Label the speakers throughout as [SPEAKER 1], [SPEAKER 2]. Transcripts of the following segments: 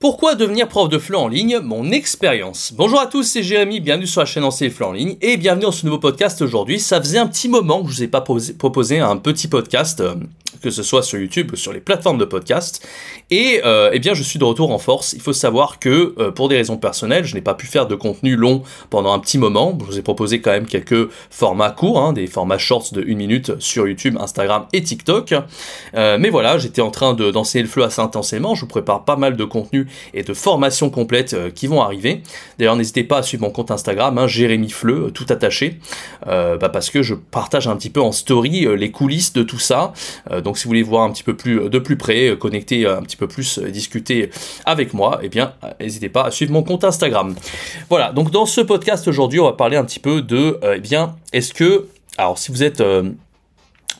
[SPEAKER 1] Pourquoi devenir prof de FLE en ligne Mon expérience. Bonjour à tous, c'est Jérémy, bienvenue sur la chaîne Enseigner FLE en ligne et bienvenue dans ce nouveau podcast aujourd'hui. Ça faisait un petit moment que je vous ai pas proposé un petit podcast euh, que ce soit sur YouTube ou sur les plateformes de podcast. Et euh, eh bien, je suis de retour en force. Il faut savoir que euh, pour des raisons personnelles, je n'ai pas pu faire de contenu long pendant un petit moment. Je vous ai proposé quand même quelques formats courts, hein, des formats shorts de 1 minute sur YouTube, Instagram et TikTok. Euh, mais voilà, j'étais en train d'enseigner le fleu assez intensément. Je vous prépare pas mal de contenus et de formations complètes qui vont arriver. D'ailleurs, n'hésitez pas à suivre mon compte Instagram, hein, Jérémy Fleu, tout attaché, bah, parce que je partage un petit peu en story les coulisses de tout ça. Donc si vous voulez voir un petit peu plus euh, de plus près, euh, connecter un petit peu plus, euh, discuter avec moi, eh bien n'hésitez pas à suivre mon compte Instagram. Voilà, donc dans ce podcast aujourd'hui, on va parler un petit peu de, eh bien, est-ce que, alors si vous êtes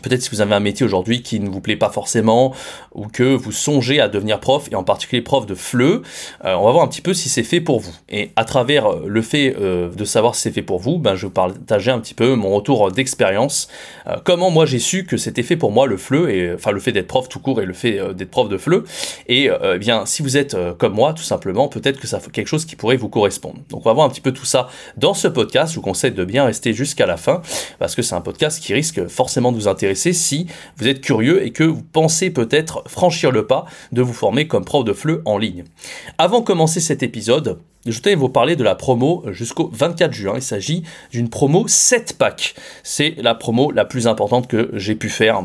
[SPEAKER 1] Peut-être si vous avez un métier aujourd'hui qui ne vous plaît pas forcément ou que vous songez à devenir prof et en particulier prof de FLE, euh, on va voir un petit peu si c'est fait pour vous. Et à travers euh, le fait euh, de savoir si c'est fait pour vous, ben, je vais partager un petit peu mon retour d'expérience. comment moi j'ai su que c'était fait pour moi le FLE et enfin le fait d'être prof tout court et le fait d'être prof de FLE. Et eh bien si vous êtes comme moi tout simplement, peut-être que ça fait quelque chose qui pourrait vous correspondre. Donc on va voir un petit peu tout ça dans ce podcast. Je vous conseille de bien rester jusqu'à la fin parce que c'est un podcast qui risque forcément de vous intéresser si vous êtes curieux et que vous pensez peut-être franchir le pas de vous former comme prof de FLE en ligne. Avant de commencer cet épisode, je à vous parler de la promo jusqu'au 24 juin. Il s'agit d'une promo 7 packs. C'est la promo la plus importante que j'ai pu faire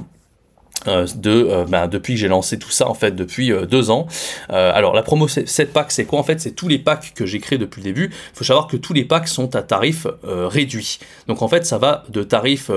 [SPEAKER 1] euh, de euh, ben, depuis que j'ai lancé tout ça en fait depuis euh, deux ans. alors la promo 7 packs c'est quoi? En fait C'est tous les packs que j'ai créés depuis le début. Il faut savoir que tous les packs sont à tarif réduit. Donc en fait ça va de tarif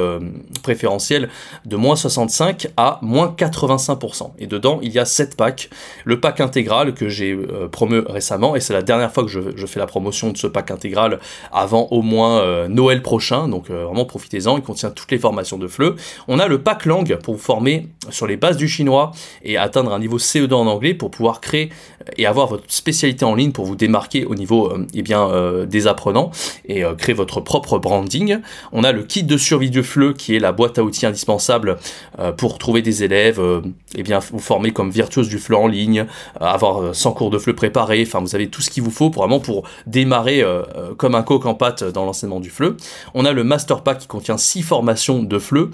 [SPEAKER 1] préférentiel de moins 65 à moins 85%. Et dedans il y a 7 packs. Le pack intégral que j'ai promu récemment et c'est la dernière fois que je, je, fais la promotion de ce pack intégral avant au moins Noël prochain. Donc vraiment profitez-en. Il contient toutes les formations de FLE. On a le pack langue pour vous former sur les bases du chinois et atteindre un niveau CE2 en anglais pour pouvoir créer et avoir votre spécialité en ligne pour vous démarquer au niveau euh, eh bien, euh, des apprenants et euh, créer votre propre branding. On a le kit de survie du FLE qui est la boîte à outils indispensable pour trouver des élèves, eh bien, vous former comme virtuose du FLE en ligne, avoir 100 cours de FLE préparés, enfin vous avez tout ce qu'il vous faut pour vraiment pour démarrer comme un coq en pâte dans l'enseignement du FLE. On a le Master Pack qui contient 6 formations de FLE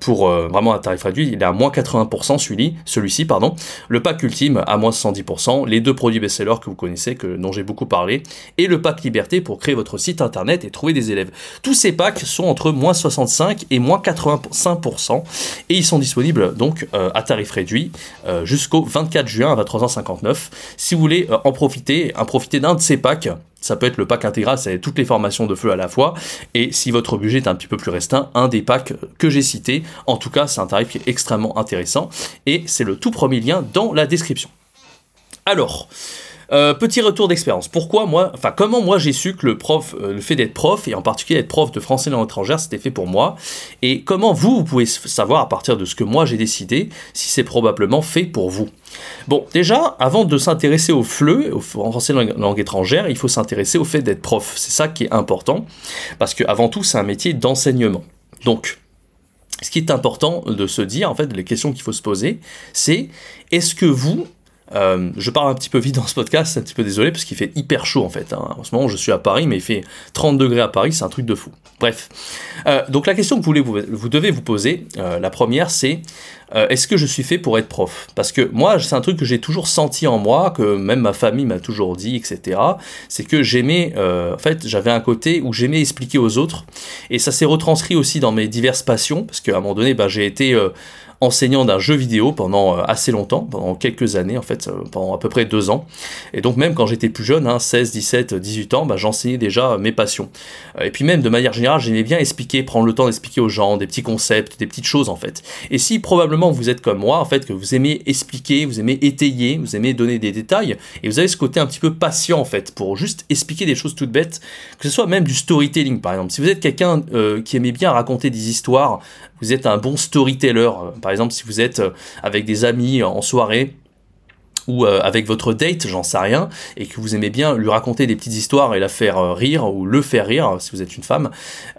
[SPEAKER 1] pour vraiment un tarif réduit, il est à moins 80% celui-ci, celui-ci pardon. Le pack ultime à moins 110%, les deux produits best-sellers que vous connaissez, dont j'ai beaucoup parlé, et le pack liberté pour créer votre site internet et trouver des élèves. Tous ces packs sont entre moins 65 et moins 85%, et ils sont disponibles donc euh, à tarif réduit euh, jusqu'au 24 juin à 23h59. Si vous voulez euh, en profiter, en profiter d'un de ces packs, ça peut être le pack intégral, c'est toutes les formations de feu à la fois. Et si votre budget est un petit peu plus restreint, un des packs que j'ai cité. En tout cas, c'est un tarif qui est extrêmement intéressant. Et c'est le tout premier lien dans la description. Alors, euh, petit retour d'expérience. Pourquoi moi, enfin comment moi j'ai su que le prof, euh, le fait d'être prof et en particulier être prof de français langue étrangère, c'était fait pour moi? Et comment vous, vous pouvez savoir à partir de ce que moi j'ai décidé si c'est probablement fait pour vous? Bon, déjà, avant de s'intéresser au FLE, au français langue, langue étrangère, il faut s'intéresser au fait d'être prof. C'est ça qui est important parce que avant tout, c'est un métier d'enseignement. Donc, ce qui est important de se dire, en fait, les questions qu'il faut se poser, c'est est-ce que vous, euh, je parle un petit peu vite dans ce podcast, un petit peu désolé parce qu'il fait hyper chaud en fait. Hein. En ce moment, je suis à Paris, mais il fait 30 degrés à Paris, c'est un truc de fou. Bref. Euh, donc la question que vous, devez vous poser, euh, la première, c'est est-ce que je suis fait pour être prof? Parce que moi, c'est un truc que j'ai toujours senti en moi, que même ma famille m'a toujours dit, etc. C'est que j'aimais, en fait, j'avais un côté où j'aimais expliquer aux autres, et ça s'est retranscrit aussi dans mes diverses passions, parce qu'à un moment donné, bah, j'ai été enseignant d'un jeu vidéo pendant euh, assez longtemps, pendant quelques années en fait, euh, pendant à peu près deux ans. Et donc même quand j'étais plus jeune, 16, 17, 18 ans, bah, j'enseignais déjà mes passions. Euh, et puis même de manière générale, j'aimais bien expliquer, prendre le temps d'expliquer aux gens des petits concepts, des petites choses en fait. Et si probablement vous êtes comme moi, en fait, que vous aimez expliquer, vous aimez étayer, vous aimez donner des détails, et vous avez ce côté un petit peu patient en fait, pour juste expliquer des choses toutes bêtes, que ce soit même du storytelling par exemple. Si vous êtes quelqu'un qui aimait bien raconter des histoires, vous êtes un bon storyteller. Par exemple, si vous êtes avec des amis en soirée, ou euh, avec votre date, j'en sais rien, et que vous aimez bien lui raconter des petites histoires et la faire euh, rire ou le faire rire si vous êtes une femme,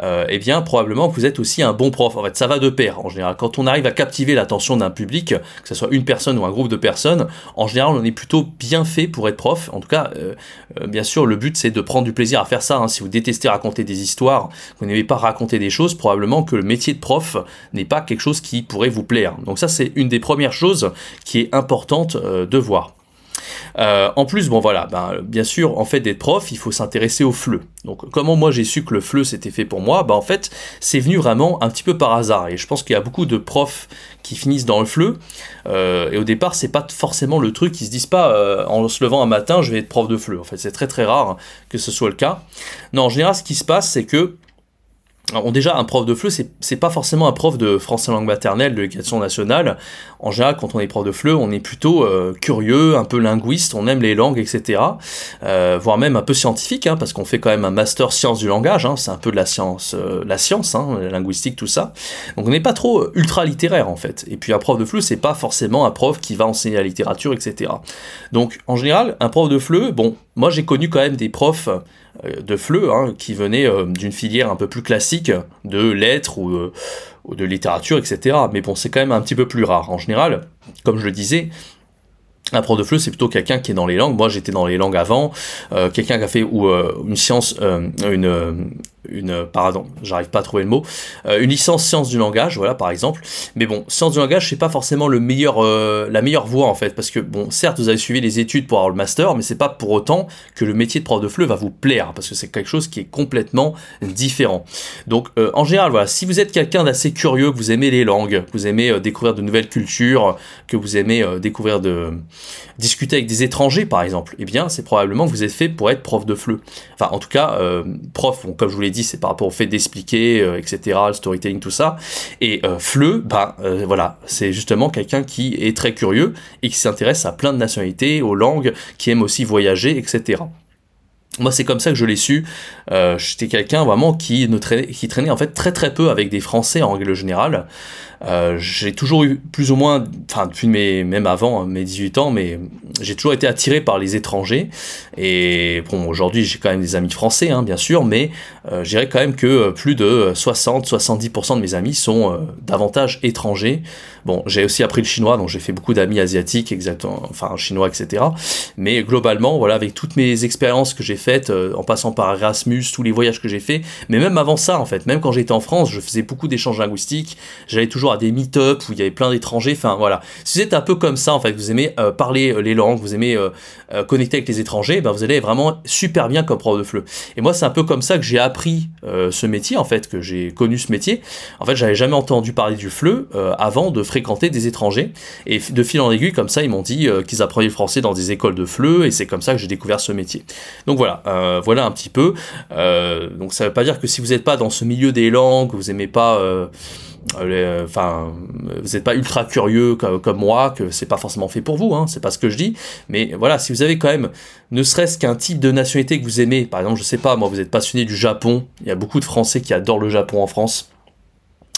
[SPEAKER 1] euh, eh bien probablement que vous êtes aussi un bon prof. En fait, ça va de pair en général. Quand on arrive à captiver l'attention d'un public, que ce soit une personne ou un groupe de personnes, en général on est plutôt bien fait pour être prof. En tout cas, bien sûr, le but c'est de prendre du plaisir à faire ça. Hein. Si vous détestez raconter des histoires, vous n'aimez pas raconter des choses, probablement que le métier de prof n'est pas quelque chose qui pourrait vous plaire. Donc ça c'est une des premières choses qui est importante de voir. Euh, en plus, bon voilà, ben, bien sûr, en fait d'être prof, il faut s'intéresser au FLE. Donc comment moi j'ai su que le FLE c'était fait pour moi? Ben en fait, c'est venu vraiment un petit peu par hasard. Et je pense qu'il y a beaucoup de profs qui finissent dans le FLE. Euh, et au départ, c'est pas forcément le truc, ils se disent pas euh, en se levant un matin, je vais être prof de FLE. En fait, c'est très très rare que ce soit le cas. Non, en général, ce qui se passe, c'est que alors, déjà, un prof de FLE, c'est pas forcément un prof de français langue maternelle, de l'éducation nationale. En général, quand on est prof de FLE, on est plutôt euh, curieux, un peu linguiste, on aime les langues, etc. Euh, voire même un peu scientifique, hein, parce qu'on fait quand même un master sciences du langage. Hein, c'est un peu de la science, euh, la science, hein, la linguistique, tout ça. Donc on n'est pas trop ultra littéraire en fait. Et puis un prof de FLE, c'est pas forcément un prof qui va enseigner la littérature, etc. Donc en général, un prof de FLE, bon, moi j'ai connu quand même des profs euh, de FLE, hein, qui venait euh, d'une filière un peu plus classique de lettres ou, euh, ou, de littérature, etc. Mais bon, c'est quand même un petit peu plus rare. En général, comme je le disais, un prof de FLE, c'est plutôt quelqu'un qui est dans les langues. Moi, j'étais dans les langues avant. quelqu'un qui a fait ou une science, une une pardon, j'arrive pas à trouver le mot, euh, une licence sciences du langage, voilà par exemple. Mais bon, sciences du langage, c'est pas forcément le meilleur, euh, la meilleure voie en fait, parce que bon, certes vous avez suivi les études pour avoir le master, mais c'est pas pour autant que le métier de prof de FLE va vous plaire, parce que c'est quelque chose qui est complètement différent. Donc euh, en général, voilà, si vous êtes quelqu'un d'assez curieux, que vous aimez les langues, que vous aimez découvrir de nouvelles cultures, que vous aimez découvrir de discuter avec des étrangers par exemple, eh bien c'est probablement que vous êtes fait pour être prof de FLE. Enfin en tout cas, prof, comme je vous l'ai c'est par rapport au fait d'expliquer, euh, etc., le storytelling, tout ça. Et euh, Fleu, bah euh, voilà, c'est justement quelqu'un qui est très curieux et qui s'intéresse à plein de nationalités, aux langues, qui aime aussi voyager, etc. Moi, c'est comme ça que je l'ai su. J'étais quelqu'un vraiment qui, ne traînait, qui traînait en fait très très peu avec des Français en règle générale. Euh, j'ai toujours eu plus ou moins, enfin depuis mes, même avant hein, mes 18 ans, mais j'ai toujours été attiré par les étrangers. Et bon, aujourd'hui j'ai quand même des amis français, hein, bien sûr, mais euh, je dirais quand même que plus de 60-70% de mes amis sont euh, davantage étrangers. Bon, j'ai aussi appris le chinois, donc j'ai fait beaucoup d'amis asiatiques, exactement, enfin chinois, etc. Mais globalement, voilà, avec toutes mes expériences que j'ai faites, en passant par Erasmus, tous les voyages que j'ai faits, mais même avant ça, en fait, même quand j'étais en France, je faisais beaucoup d'échanges linguistiques. J'allais toujours à des meet-up où il y avait plein d'étrangers. Enfin voilà, si vous êtes un peu comme ça en fait, vous aimez euh, parler euh, les langues, vous aimez euh, connecter avec les étrangers, ben, vous allez vraiment super bien comme prof de FLE. Et moi c'est un peu comme ça que j'ai appris ce métier en fait, que j'ai connu ce métier. En fait j'avais jamais entendu parler du FLE avant de fréquenter des étrangers. Et de fil en aiguille comme ça ils m'ont dit qu'ils apprenaient le français dans des écoles de FLE et c'est comme ça que j'ai découvert ce métier. Donc voilà, voilà un petit peu. donc ça veut pas dire que si vous n'êtes pas dans ce milieu des langues, vous aimez pas euh, enfin, vous n'êtes pas ultra curieux comme, moi, que c'est pas forcément fait pour vous, hein, c'est pas ce que je dis. Mais voilà, si vous avez quand même, ne serait-ce qu'un type de nationalité que vous aimez, par exemple, je sais pas, moi, vous êtes passionné du Japon, il y a beaucoup de Français qui adorent le Japon en France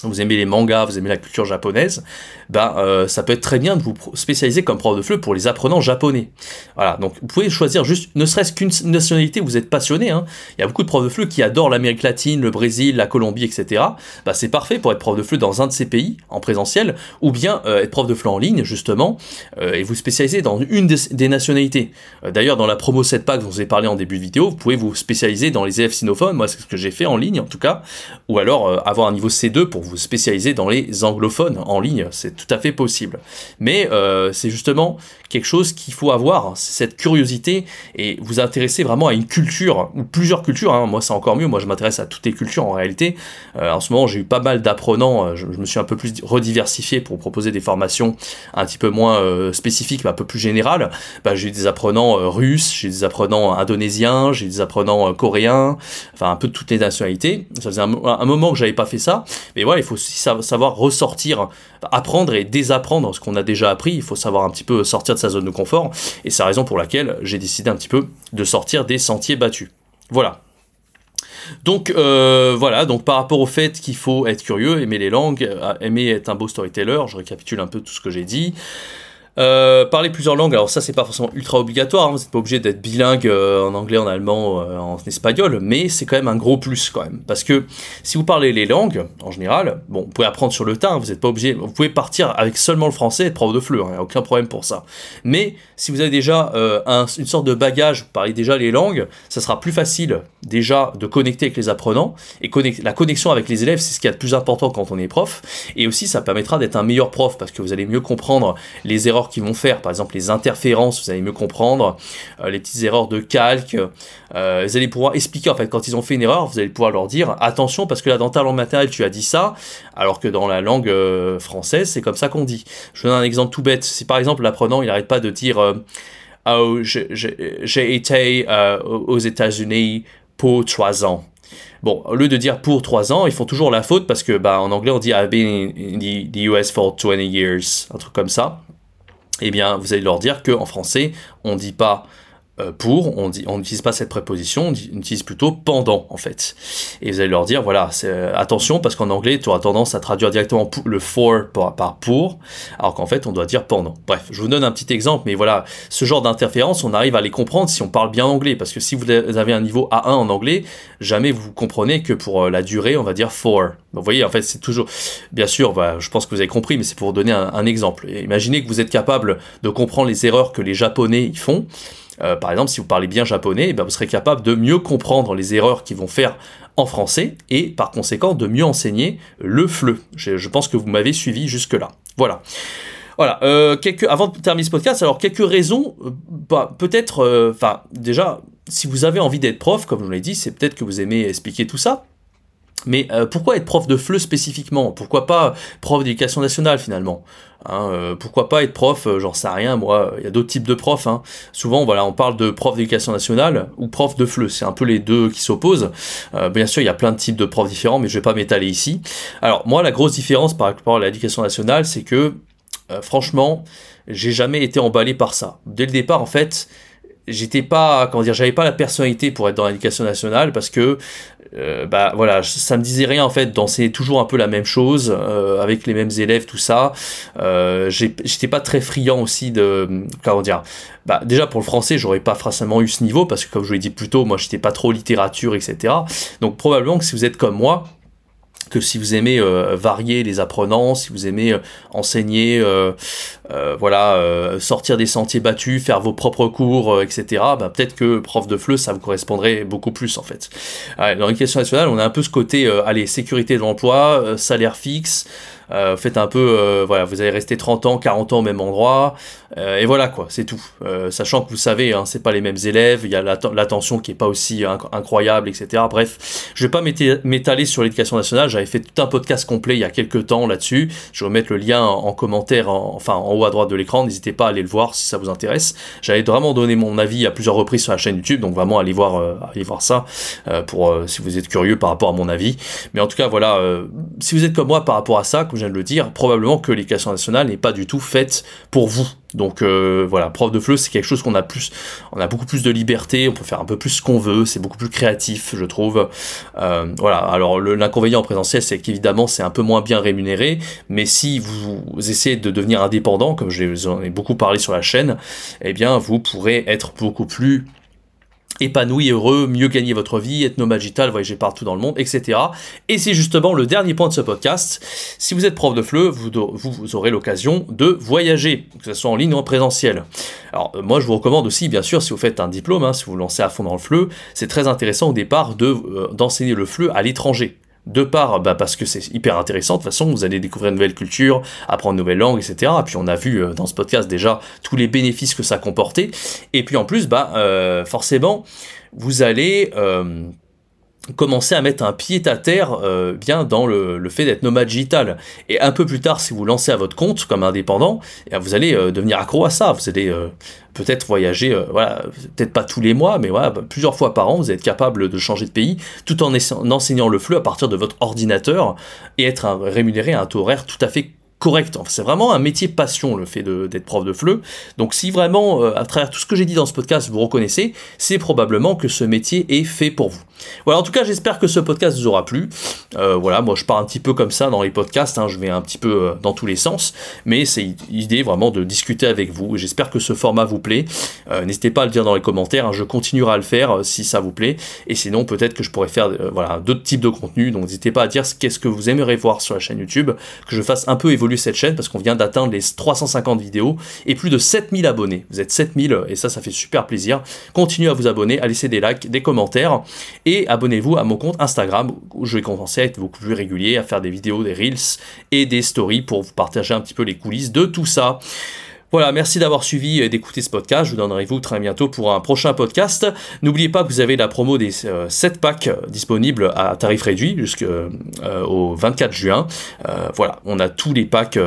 [SPEAKER 1] vous aimez les mangas, vous aimez la culture japonaise, ben euh, ça peut être très bien de vous spécialiser comme prof de FLE pour les apprenants japonais. Voilà, donc vous pouvez choisir juste, ne serait-ce qu'une nationalité vous êtes passionné. Hein. Il y a beaucoup de profs de FLE qui adorent l'Amérique latine, le Brésil, la Colombie, etc. Ben, c'est parfait pour être prof de FLE dans un de ces pays en présentiel, ou bien euh, être prof de FLE en ligne justement euh, et vous spécialiser dans une des, nationalités. D'ailleurs, dans la promo 7 pack dont je vous ai parlé en début de vidéo, vous pouvez vous spécialiser dans les élèves sinophones. Moi, c'est ce que j'ai fait en ligne en tout cas, ou alors avoir un niveau C2 pour vous spécialiser dans les anglophones en ligne, c'est tout à fait possible. Mais euh, c'est justement quelque chose qu'il faut avoir, cette curiosité et vous intéresser vraiment à une culture ou plusieurs cultures. Hein. Moi, c'est encore mieux. Moi, je m'intéresse à toutes les cultures en réalité. Euh, en ce moment, j'ai eu pas mal d'apprenants. Euh, je, me suis un peu plus rediversifié pour proposer des formations un petit peu moins spécifiques, mais un peu plus générales. Bah, j'ai eu des apprenants russes, j'ai des apprenants indonésiens, j'ai des apprenants coréens, enfin un peu de toutes les nationalités. Ça faisait un moment que j'avais pas fait ça, mais voilà, il faut savoir ressortir, apprendre et désapprendre ce qu'on a déjà appris. Il faut savoir un petit peu sortir de sa zone de confort. Et c'est la raison pour laquelle j'ai décidé un petit peu de sortir des sentiers battus. Voilà. Donc euh, voilà, donc par rapport au fait qu'il faut être curieux, aimer les langues, aimer être un beau storyteller, je récapitule un peu tout ce que j'ai dit. Euh, parler plusieurs langues, alors ça c'est pas forcément ultra obligatoire, hein, vous n'êtes pas obligé d'être bilingue euh, en anglais, en allemand, euh, en espagnol, mais c'est quand même un gros plus quand même. Parce que si vous parlez les langues, en général, bon, vous pouvez apprendre sur le tas, hein, vous n'êtes pas obligé, vous pouvez partir avec seulement le français et être prof de fleu, hein, aucun problème pour ça. Mais si vous avez déjà une sorte de bagage, vous parlez déjà les langues, ça sera plus facile déjà de connecter avec les apprenants, et la connexion avec les élèves, c'est ce qui est le plus important quand on est prof, et aussi ça permettra d'être un meilleur prof, parce que vous allez mieux comprendre les erreurs qui vont faire, par exemple les interférences, vous allez mieux comprendre, euh, les petites erreurs de calque, euh, vous allez pouvoir expliquer en fait quand ils ont fait une erreur, vous allez pouvoir leur dire attention parce que là dans ta langue maternelle tu as dit ça, alors que dans la langue euh, française c'est comme ça qu'on dit. Je donne un exemple tout bête, si par exemple l'apprenant il n'arrête pas de dire oh j'ai été aux États-Unis pour trois ans. Bon, au lieu de dire pour 3 ans, ils font toujours la faute parce que bah, en anglais on dit I've been in the, the US for 20 years, un truc comme ça eh bien, vous allez leur dire qu'en français, on ne dit pas pour, on dit, on n'utilise pas cette préposition, on, utilise plutôt pendant en fait. Et vous allez leur dire voilà, euh, attention parce qu'en anglais tu auras tendance à traduire directement le for par, pour, alors qu'en fait on doit dire pendant. Bref, je vous donne un petit exemple, mais voilà, ce genre d'interférence, on arrive à les comprendre si on parle bien anglais, parce que si vous avez un niveau A1 en anglais, jamais vous comprenez que pour euh, la durée on va dire for. Vous voyez, en fait c'est toujours, bien sûr, bah, je pense que vous avez compris, mais c'est pour vous donner un, exemple. imaginez que vous êtes capable de comprendre les erreurs que les Japonais y font. Euh, par exemple, si vous parlez bien japonais, eh ben, vous serez capable de mieux comprendre les erreurs qu'ils vont faire en français et par conséquent de mieux enseigner le FLE. Je, pense que vous m'avez suivi jusque-là. Voilà. Voilà, euh, avant de terminer ce podcast, alors quelques raisons, euh, bah, peut-être, enfin déjà, si vous avez envie d'être prof, comme je vous l'ai dit, c'est peut-être que vous aimez expliquer tout ça, mais pourquoi être prof de FLE spécifiquement? Pourquoi pas prof d'éducation nationale finalement? Hein, euh, pourquoi pas être prof euh, J'en sais rien, moi. Il y a d'autres types de profs. Hein. Souvent, voilà, on parle de prof d'éducation nationale ou prof de FLE. C'est un peu les deux qui s'opposent. Euh, bien sûr, il y a plein de types de profs différents, mais je vais pas m'étaler ici. Alors, moi, la grosse différence par rapport à l'éducation nationale, c'est que, franchement, j'ai jamais été emballé par ça. Dès le départ, en fait, j'étais pas comment dire j'avais pas la personnalité pour être dans l'éducation nationale parce que euh, bah voilà ça me disait rien en fait d'enseigner toujours un peu la même chose euh, avec les mêmes élèves tout ça. Euh, j'étais pas très friand aussi de comment dire bah déjà pour le français j'aurais pas forcément eu ce niveau parce que comme je vous l'ai dit plus tôt moi j'étais pas trop littérature etc donc probablement que si vous êtes comme moi que si vous aimez euh, varier les apprenants, si vous aimez euh, enseigner, euh, voilà, sortir des sentiers battus, faire vos propres cours, etc., bah, peut-être que prof de FLE, ça vous correspondrait beaucoup plus en fait. dans l'éducation nationale, on a un peu ce côté, allez, sécurité de l'emploi, salaire fixe, faites un peu, voilà, vous allez rester 30 ans, 40 ans au même endroit, et voilà quoi, c'est tout. sachant que vous savez, hein, c'est pas les mêmes élèves, il y a l'attention qui est pas aussi incroyable, etc. Bref, je vais pas m'étaler sur l'éducation nationale, j'avais fait tout un podcast complet il y a quelques temps là-dessus, je vais remettre le lien en, commentaire, enfin en haut à droite de l'écran, n'hésitez pas à aller le voir si ça vous intéresse. J'avais vraiment donné mon avis à plusieurs reprises sur la chaîne YouTube, donc vraiment allez voir, allez voir ça, pour si vous êtes curieux par rapport à mon avis. Mais en tout cas, voilà, si vous êtes comme moi par rapport à ça, je viens de le dire, probablement que l'éducation nationale n'est pas du tout faite pour vous. Donc euh, voilà, prof de FLE, c'est quelque chose qu'on a plus, on a beaucoup plus de liberté, on peut faire un peu plus ce qu'on veut, c'est beaucoup plus créatif, je trouve. Euh, voilà, alors l'inconvénient en présentiel, c'est qu'évidemment c'est un peu moins bien rémunéré, mais si vous essayez de devenir indépendant, comme j'en ai beaucoup parlé sur la chaîne, eh bien vous pourrez être beaucoup plus épanoui, heureux, mieux gagner votre vie, être nomade voyager partout dans le monde, etc. Et c'est justement le dernier point de ce podcast. Si vous êtes prof de FLE, vous, aurez l'occasion de voyager, que ce soit en ligne ou en présentiel. Alors euh, moi je vous recommande aussi, bien sûr, si vous faites un diplôme, hein, si vous vous lancez à fond dans le FLE, c'est très intéressant au départ de euh, d'enseigner le FLE à l'étranger de part bah, parce que c'est hyper intéressant, de toute façon vous allez découvrir une nouvelle culture, apprendre une nouvelle langue, etc. Et puis on a vu euh, dans ce podcast déjà tous les bénéfices que ça comportait. Et puis en plus, bah, euh, forcément, vous allez euh, commencer à mettre un pied à terre bien dans le, fait d'être nomade digital. Et un peu plus tard, si vous lancez à votre compte comme indépendant, eh vous allez devenir accro à ça. Vous allez peut-être voyager, euh, voilà, peut-être pas tous les mois, mais voilà, plusieurs fois par an, vous êtes capable de changer de pays tout en enseignant le fleu à partir de votre ordinateur et être rémunéré à un taux horaire tout à fait correct. C'est vraiment un métier passion le fait d'être prof de FLE. Donc si vraiment, euh, à travers tout ce que j'ai dit dans ce podcast, vous reconnaissez, c'est probablement que ce métier est fait pour vous. Voilà, en tout cas, j'espère que ce podcast vous aura plu. Euh, voilà, moi je pars un petit peu comme ça dans les podcasts, hein, je vais un petit peu euh, dans tous les sens, mais c'est l'idée vraiment de discuter avec vous. J'espère que ce format vous plaît. N'hésitez pas à le dire dans les commentaires, hein, je continuerai à le faire si ça vous plaît. Et sinon, peut-être que je pourrais faire voilà, d'autres types de contenus. Donc n'hésitez pas à dire qu'est-ce que vous aimeriez voir sur la chaîne YouTube, que je fasse un peu évoluer cette chaîne parce qu'on vient d'atteindre les 350 vidéos et plus de 7000 abonnés. Vous êtes 7000 et ça, ça fait super plaisir. Continuez à vous abonner, à laisser des likes, des commentaires et abonnez-vous à mon compte Instagram où je vais commencer à être beaucoup plus régulier, à faire des vidéos, des reels et des stories pour vous partager un petit peu les coulisses de tout ça. Voilà, merci d'avoir suivi et d'écouter ce podcast. Je vous donnerai vous très bientôt pour un prochain podcast. N'oubliez pas que vous avez la promo des 7 euh, packs disponibles à tarif réduit jusqu'au euh, 24 juin. Euh, voilà, on a tous les packs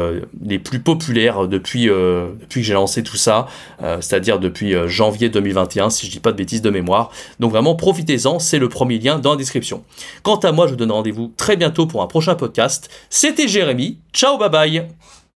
[SPEAKER 1] les plus populaires depuis, que j'ai lancé tout ça, c'est-à-dire depuis janvier 2021, si je dis pas de bêtises de mémoire. Donc vraiment, profitez-en, c'est le premier lien dans la description. Quant à moi, je vous donne rendez-vous très bientôt pour un prochain podcast. C'était Jérémy. Ciao, bye bye